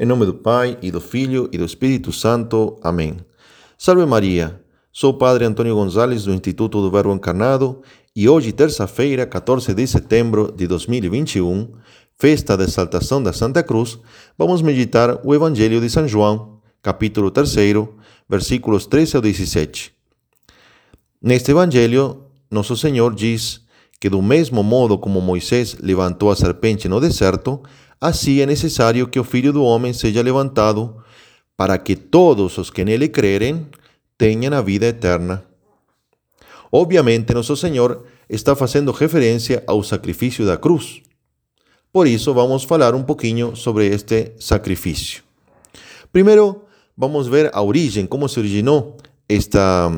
Em nome do Pai, e do Filho, e do Espírito Santo. Amém. Salve Maria! Sou o Padre Antônio Gonzalez do Instituto do Verbo Encarnado e hoje, terça-feira, 14 de setembro de 2021, festa da exaltação da Santa Cruz, vamos meditar o Evangelho de São João, capítulo 3, versículos 13 ao 17. Neste Evangelho, Nosso Senhor diz que, do mesmo modo como Moisés levantou a serpente no deserto, assim é necessário que o Filho do Homem seja levantado, para que todos os que nele crerem tenham a vida eterna. Obviamente, Nosso Senhor está fazendo referência ao sacrifício da cruz. Por isso, vamos falar um pouquinho sobre este sacrifício. Primeiro, vamos ver a origem, como se originou esta,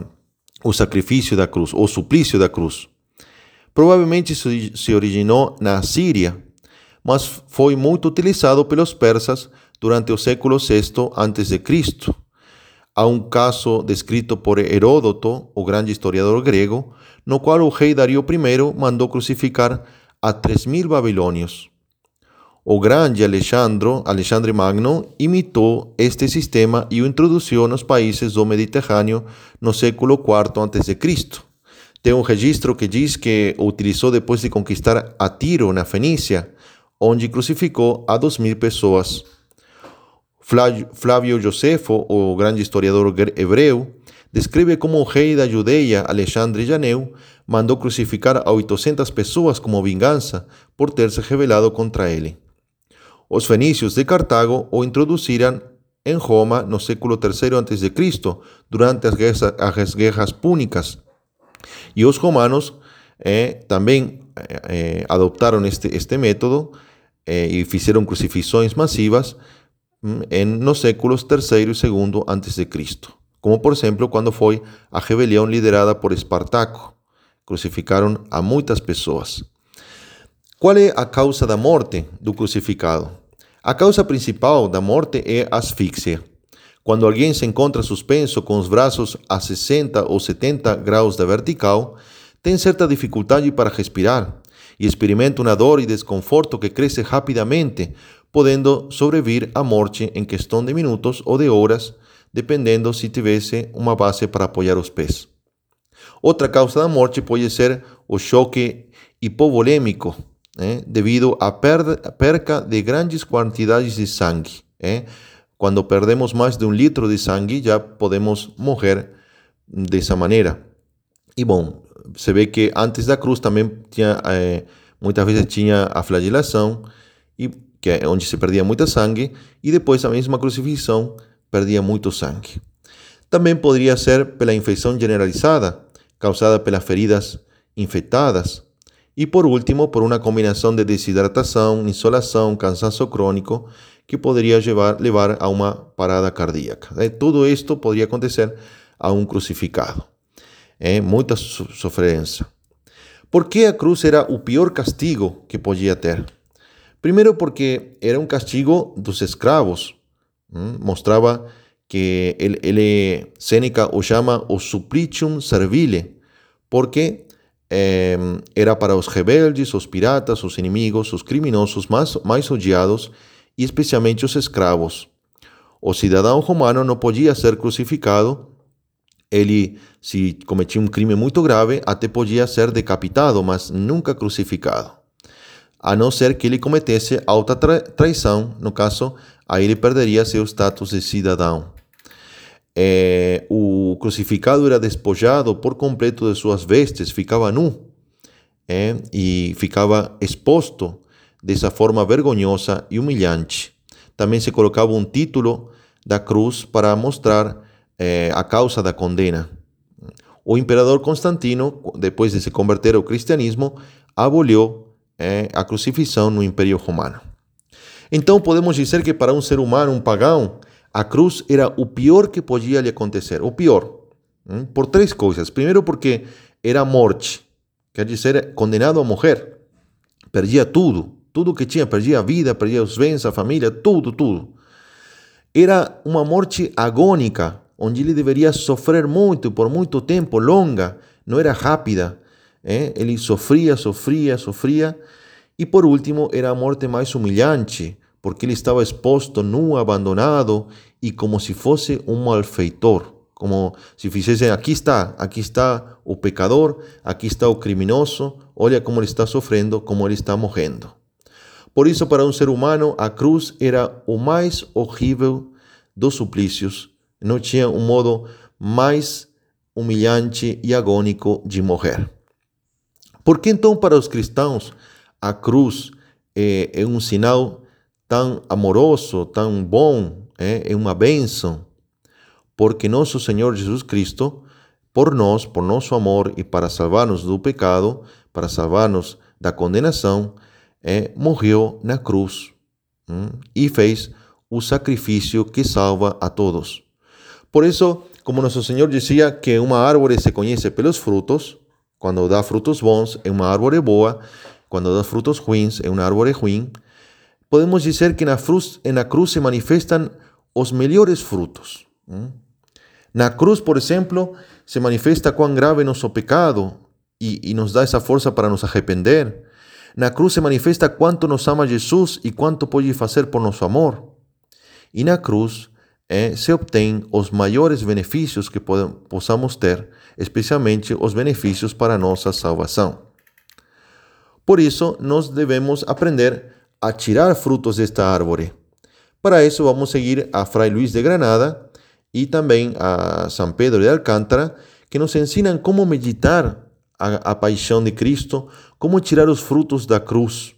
o sacrifício da cruz, o suplício da cruz. Provavelmente se originou na Síria, mas foi muito utilizado pelos persas durante o século VI a.C. Há um caso descrito por Heródoto, o grande historiador grego, no qual o rei Dario I mandou crucificar a 3 mil babilônios. O grande Alexandre, Alexandre Magno imitou este sistema e o introduziu nos países do Mediterrâneo no século IV a.C. Tem um registro que diz que o utilizou depois de conquistar a Tiro, na Fenícia, onde crucificou a duas mil pessoas. Flávio Josefo, o grande historiador hebreu, descreve como o rei da Judeia, Alexandre Janeu, mandou crucificar a 800 pessoas como vingança por ter se rebelado contra ele. Os fenícios de Cartago o introduziram em Roma no século III a.C., durante as guerras, as guerras púnicas. E os romanos eh, também eh, adoptaram este, este método eh, e fizeram crucifixões massivas mm, em, nos séculos III e II a.C., como por exemplo quando foi a rebelião liderada por Espartaco. Crucificaram a muitas pessoas. Qual é a causa da morte do crucificado? A causa principal da morte é asfixia. Quando alguém se encontra suspenso com os braços a 60 ou 70 graus da vertical, tem certa dificuldade para respirar e experimenta uma dor e desconforto que cresce rapidamente, podendo sobrevir à morte em questão de minutos ou de horas, dependendo se tivesse uma base para apoiar os pés. Outra causa da morte pode ser o choque hipovolêmico, eh, devido à perca de grandes quantidades de sangue. Eh. Quando perdemos mais de um litro de sangue, já podemos morrer dessa maneira. E bom, se vê que antes da cruz também tinha, eh, muitas vezes tinha a flagelação, e, que é onde se perdia muito sangue, e depois a mesma crucifixão perdia muito sangue. Também poderia ser pela infecção generalizada, causada pelas feridas infectadas, e por último, por uma combinação de desidratação, insolação, cansaço crônico, que poderia levar, levar a uma parada cardíaca. Tudo isto poderia acontecer a um crucificado é, muita sofrência. Por que a cruz era o pior castigo que podia ter? Primeiro, porque era um castigo dos escravos. Hum? Mostrava que ele, ele, Sêneca o chama o supplicium servile, porque eh, era para os rebeldes, os piratas, os inimigos, os criminosos mais odiados especialmente os escravos. O cidadão romano não podia ser crucificado ele, se cometia um crime muito grave, até podia ser decapitado, mas nunca crucificado. A não ser que ele cometesse alta tra traição, no caso, aí ele perderia seu status de cidadão. É, o crucificado era despojado por completo de suas vestes, ficava nu é, e ficava exposto dessa forma vergonhosa e humilhante. Também se colocava um título da cruz para mostrar eh, a causa da condena. O imperador Constantino, depois de se converter ao cristianismo, aboliu eh, a crucifixão no Império Romano. Então podemos dizer que para um ser humano, um pagão, a cruz era o pior que podia lhe acontecer, o pior, hein? por três coisas. Primeiro, porque era morte, quer dizer, condenado a morrer, perdia tudo, tudo que tinha, perdia a vida, perdia os bens, a família, tudo, tudo. Era uma morte agônica, onde ele deveria sofrer muito, por muito tempo, longa, não era rápida. Eh? Ele sofria, sofria, sofria. E por último, era a morte mais humilhante, porque ele estava exposto, nu, abandonado e como se fosse um malfeitor, como se fizessem, aqui está, aqui está o pecador, aqui está o criminoso, olha como ele está sofrendo, como ele está morrendo. Por isso, para um ser humano, a cruz era o mais horrível dos suplícios, não tinha um modo mais humilhante e agônico de morrer. Por que então, para os cristãos, a cruz é, é um sinal tão amoroso, tão bom, é, é uma bênção? Porque nosso Senhor Jesus Cristo, por nós, por nosso amor e para salvar-nos do pecado, para salvar-nos da condenação, é, morreu na cruz hum, e fez o sacrifício que salva a todos. Por isso, como nosso Senhor dizia que uma árvore se conhece pelos frutos, quando dá frutos bons é uma árvore boa, quando dá frutos ruins é uma árvore ruim, podemos dizer que na cruz, na cruz se manifestam os melhores frutos. Na cruz, por exemplo, se manifesta quão grave é nosso pecado e nos dá essa força para nos arrepender. Na cruz se manifesta quanto nos ama Jesus e quanto pode fazer por nosso amor. E na cruz é, se obtém os maiores benefícios que possamos ter, especialmente os benefícios para nossa salvação. Por isso, nós devemos aprender a tirar frutos desta árvore. Para isso, vamos seguir a Fray Luís de Granada e também a São Pedro de Alcântara, que nos ensinam como meditar a, a paixão de Cristo, como tirar os frutos da cruz.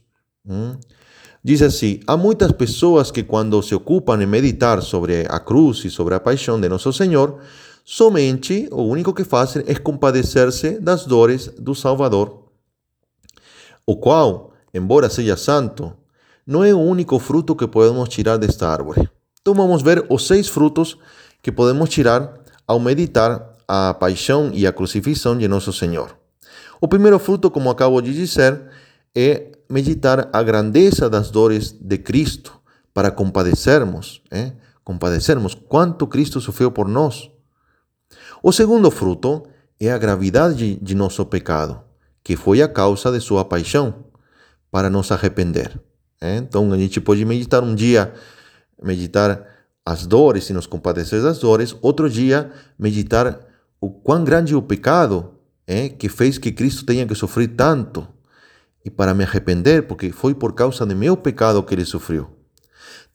Diz assim: há muitas pessoas que, quando se ocupam em meditar sobre a cruz e sobre a paixão de Nosso Senhor, somente o único que fazem é compadecer-se das dores do Salvador, o qual, embora seja santo, não é o único fruto que podemos tirar desta árvore. Então vamos ver os seis frutos que podemos tirar ao meditar a paixão e a crucifixão de Nosso Senhor. O primeiro fruto, como acabo de dizer, é meditar a grandeza das dores de Cristo para compadecermos, é? compadecermos quanto Cristo sofreu por nós. O segundo fruto é a gravidade de nosso pecado, que foi a causa de sua paixão, para nos arrepender. É? Então a gente pode meditar um dia, meditar as dores e nos compadecer das dores, outro dia meditar o quão grande é o pecado é, que fez que Cristo tenha que sofrer tanto e para me arrepender, porque foi por causa de meu pecado que ele sofreu.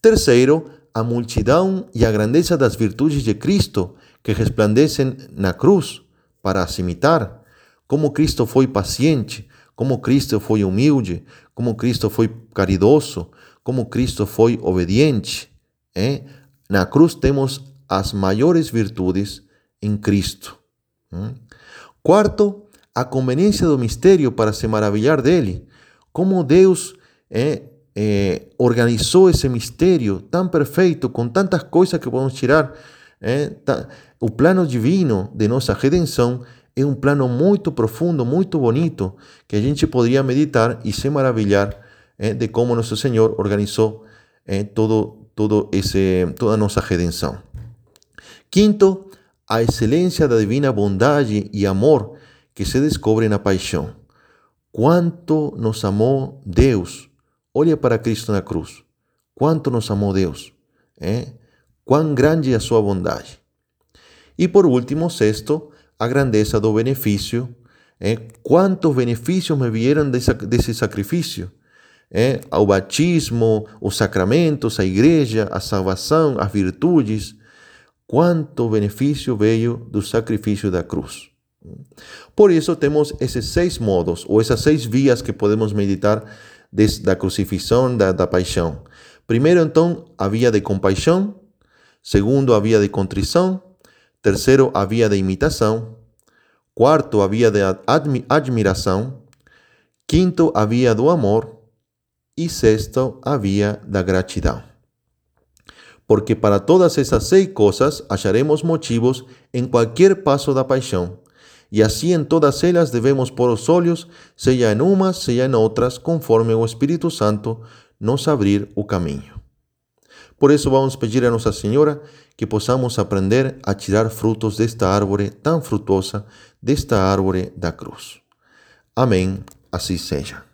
Terceiro, a multidão e a grandeza das virtudes de Cristo que resplandecem na cruz para as imitar, como Cristo foi paciente, como Cristo foi humilde, como Cristo foi caridoso, como Cristo foi obediente. É? Na cruz temos as maiores virtudes em Cristo. Quarto, a conveniência do mistério para se maravilhar dele. Como Deus é, é, organizou esse mistério tão perfeito, com tantas coisas que podemos tirar. É, tá, o plano divino de nossa redenção é um plano muito profundo, muito bonito, que a gente poderia meditar e se maravilhar é, de como nosso Senhor organizou é, todo, todo esse, toda a nossa redenção. Quinto, a excelência da divina bondade e amor que se descobre na paixão. Quanto nos amou Deus. Olha para Cristo na cruz. Quanto nos amou Deus. É? Quão grande é a sua bondade. E por último, sexto, a grandeza do benefício. É? Quantos benefícios me vieram desse, sacrifício? É? O batismo, os sacramentos, a igreja, a salvação, as virtudes quanto benefício veio do sacrifício da cruz. Por isso, temos esses seis modos, ou essas seis vias que podemos meditar da crucifixão, da, da paixão. Primeiro, então, a via de compaixão. Segundo, a via de contrição. Terceiro, a via de imitação. Quarto, a via de admi admiração. Quinto, a via do amor. E sexto, a via da gratidão porque para todas essas seis coisas acharemos motivos em qualquer passo da paixão. E assim em todas elas devemos pôr os olhos, seja em umas, seja em outras, conforme o Espírito Santo nos abrir o caminho. Por isso vamos pedir a Nossa Senhora que possamos aprender a tirar frutos desta árvore tão frutosa, desta árvore da cruz. Amém. Assim seja.